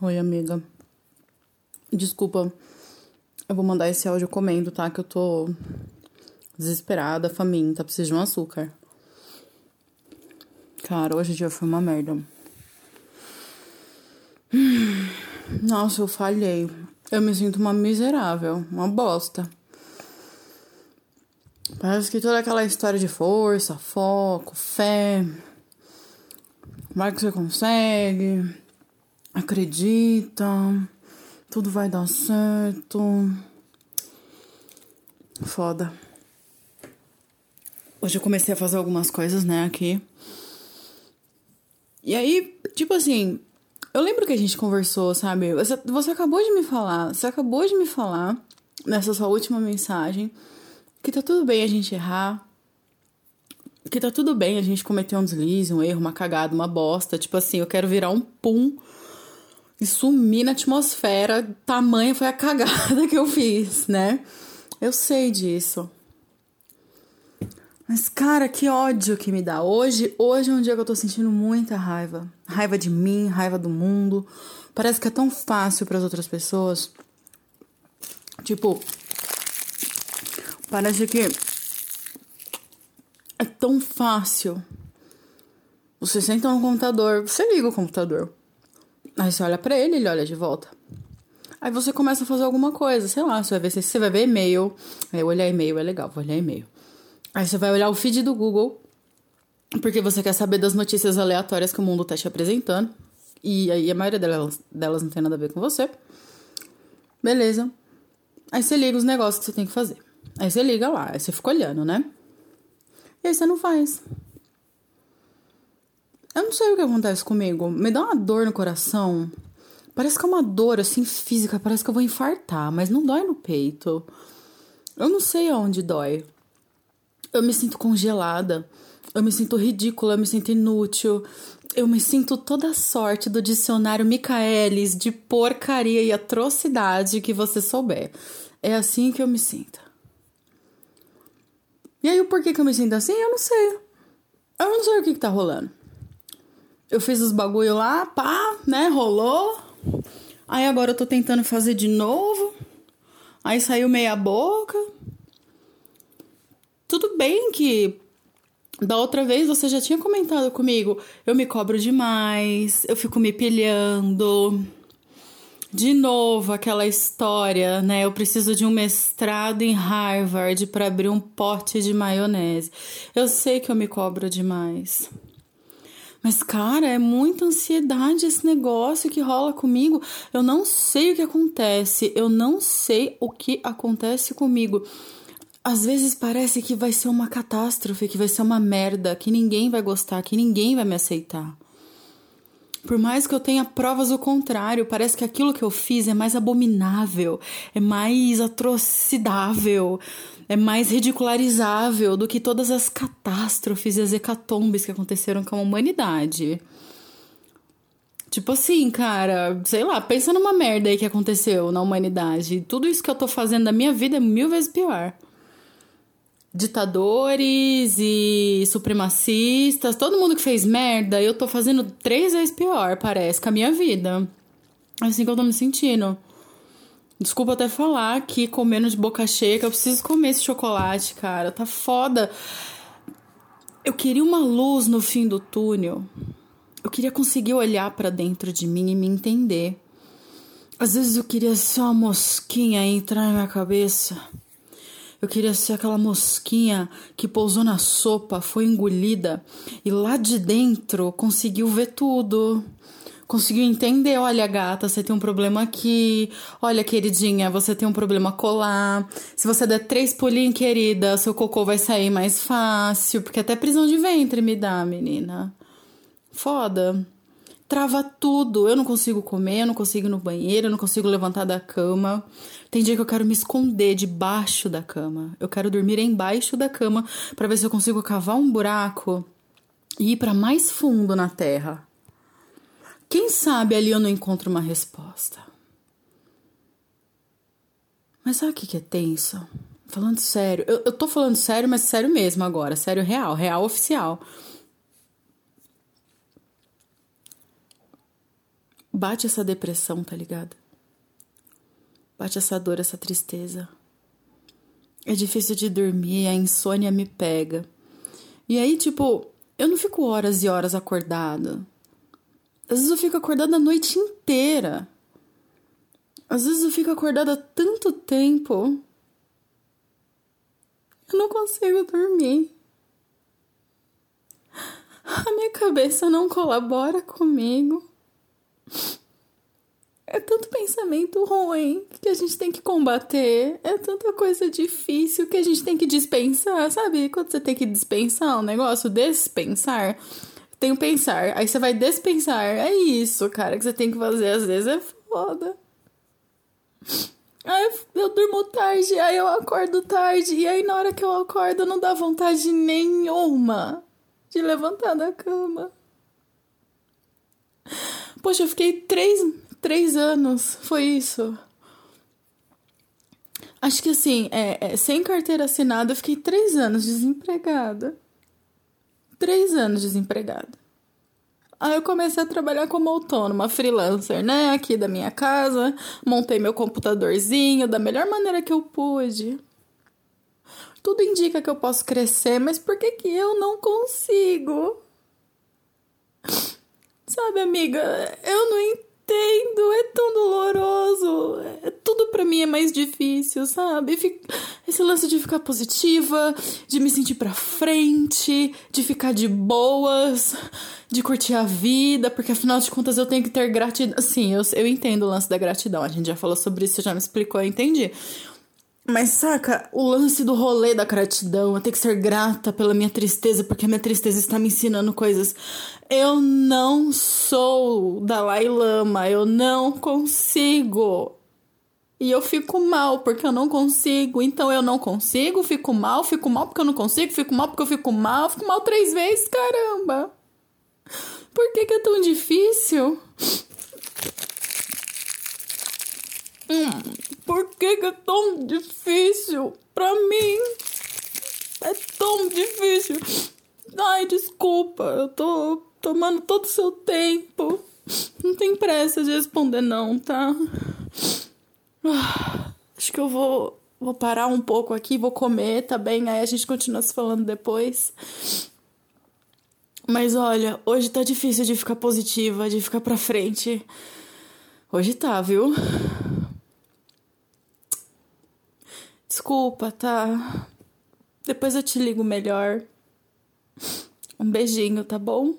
Oi, amiga. Desculpa, eu vou mandar esse áudio comendo, tá? Que eu tô desesperada, faminta, preciso de um açúcar. Cara, hoje dia foi uma merda. Nossa, eu falhei. Eu me sinto uma miserável, uma bosta. Parece que toda aquela história de força, foco, fé, vai que você consegue, acredita, tudo vai dar certo. Foda. Hoje eu comecei a fazer algumas coisas, né, aqui. E aí, tipo assim, eu lembro que a gente conversou, sabe? Você, você acabou de me falar, você acabou de me falar nessa sua última mensagem que tá tudo bem a gente errar, que tá tudo bem a gente cometer um deslize, um erro, uma cagada, uma bosta. Tipo assim, eu quero virar um pum e sumir na atmosfera. Tamanha foi a cagada que eu fiz, né? Eu sei disso. Mas, cara, que ódio que me dá. Hoje, hoje é um dia que eu tô sentindo muita raiva. Raiva de mim, raiva do mundo. Parece que é tão fácil para as outras pessoas. Tipo, parece que é tão fácil. Você senta no computador, você liga o computador. Aí você olha para ele, ele olha de volta. Aí você começa a fazer alguma coisa, sei lá, você vai ver, você vai ver e-mail. Aí olhar e-mail é legal, vou olhar e-mail. Aí você vai olhar o feed do Google, porque você quer saber das notícias aleatórias que o mundo tá te apresentando. E aí a maioria delas, delas não tem nada a ver com você. Beleza. Aí você liga os negócios que você tem que fazer. Aí você liga lá, aí você fica olhando, né? E aí você não faz. Eu não sei o que acontece comigo. Me dá uma dor no coração. Parece que é uma dor assim física, parece que eu vou infartar, mas não dói no peito. Eu não sei aonde dói. Eu me sinto congelada. Eu me sinto ridícula, eu me sinto inútil. Eu me sinto toda a sorte do dicionário Michaelis de porcaria e atrocidade que você souber. É assim que eu me sinto. E aí, o porquê que eu me sinto assim, eu não sei. Eu não sei o que, que tá rolando. Eu fiz os bagulho lá, pá, né? Rolou. Aí agora eu tô tentando fazer de novo. Aí saiu meia boca. Tudo bem que da outra vez você já tinha comentado comigo, eu me cobro demais, eu fico me pilhando. De novo, aquela história, né? Eu preciso de um mestrado em Harvard para abrir um pote de maionese. Eu sei que eu me cobro demais. Mas, cara, é muita ansiedade esse negócio que rola comigo. Eu não sei o que acontece. Eu não sei o que acontece comigo. Às vezes parece que vai ser uma catástrofe, que vai ser uma merda, que ninguém vai gostar, que ninguém vai me aceitar. Por mais que eu tenha provas do contrário, parece que aquilo que eu fiz é mais abominável, é mais atrocidável, é mais ridicularizável do que todas as catástrofes e as hecatombes que aconteceram com a humanidade. Tipo assim, cara, sei lá, pensa numa merda aí que aconteceu na humanidade. Tudo isso que eu tô fazendo na minha vida é mil vezes pior ditadores e supremacistas, todo mundo que fez merda, eu tô fazendo três vezes pior, parece, com a minha vida. É assim que eu tô me sentindo. Desculpa até falar que comendo de boca cheia, que eu preciso comer esse chocolate, cara. Tá foda. Eu queria uma luz no fim do túnel. Eu queria conseguir olhar para dentro de mim e me entender. Às vezes eu queria ser uma mosquinha entrar na minha cabeça eu queria ser aquela mosquinha que pousou na sopa, foi engolida e lá de dentro conseguiu ver tudo. Conseguiu entender, olha gata, você tem um problema aqui. Olha, queridinha, você tem um problema colar. Se você der três pulinhos, querida, seu cocô vai sair mais fácil. Porque até prisão de ventre me dá, menina. Foda trava tudo. Eu não consigo comer, eu não consigo ir no banheiro, eu não consigo levantar da cama. Tem dia que eu quero me esconder debaixo da cama. Eu quero dormir embaixo da cama para ver se eu consigo cavar um buraco e ir para mais fundo na terra. Quem sabe ali eu não encontro uma resposta. Mas sabe o que é tenso? Falando sério, eu, eu tô falando sério, mas sério mesmo agora, sério real, real oficial. Bate essa depressão, tá ligado? Bate essa dor, essa tristeza. É difícil de dormir, a insônia me pega. E aí, tipo, eu não fico horas e horas acordada. Às vezes eu fico acordada a noite inteira. Às vezes eu fico acordada tanto tempo. Eu não consigo dormir. A minha cabeça não colabora comigo. É tanto pensamento ruim que a gente tem que combater. É tanta coisa difícil que a gente tem que dispensar. Sabe quando você tem que dispensar um negócio? Dispensar. Tem o pensar. Aí você vai dispensar. É isso, cara, que você tem que fazer. Às vezes é foda. Aí eu durmo tarde, aí eu acordo tarde. E aí na hora que eu acordo não dá vontade nenhuma de levantar da cama. Poxa, eu fiquei três, três anos, foi isso. Acho que assim, é, é, sem carteira assinada, eu fiquei três anos desempregada. Três anos desempregada. Aí eu comecei a trabalhar como autônoma, freelancer, né? Aqui da minha casa. Montei meu computadorzinho da melhor maneira que eu pude. Tudo indica que eu posso crescer, mas por que, que eu não consigo? Sabe, amiga, eu não entendo, é tão doloroso. É, tudo para mim é mais difícil, sabe? Esse lance de ficar positiva, de me sentir pra frente, de ficar de boas, de curtir a vida, porque afinal de contas eu tenho que ter gratidão. Sim, eu, eu entendo o lance da gratidão, a gente já falou sobre isso, já me explicou, eu entendi. Mas saca, o lance do rolê da gratidão, eu tenho que ser grata pela minha tristeza, porque a minha tristeza está me ensinando coisas. Eu não sou Dalai Lama, eu não consigo. E eu fico mal porque eu não consigo. Então eu não consigo, fico mal, fico mal porque eu não consigo, fico mal porque eu fico mal, fico mal três vezes, caramba. Por que, que é tão difícil? Hum, por que, que é tão difícil pra mim? É tão difícil. Ai, desculpa, eu tô tomando todo o seu tempo. Não tem pressa de responder, não, tá? Acho que eu vou, vou parar um pouco aqui, vou comer, tá bem? Aí a gente continua se falando depois. Mas olha, hoje tá difícil de ficar positiva, de ficar pra frente. Hoje tá, viu? Desculpa, tá? Depois eu te ligo melhor. Um beijinho, tá bom?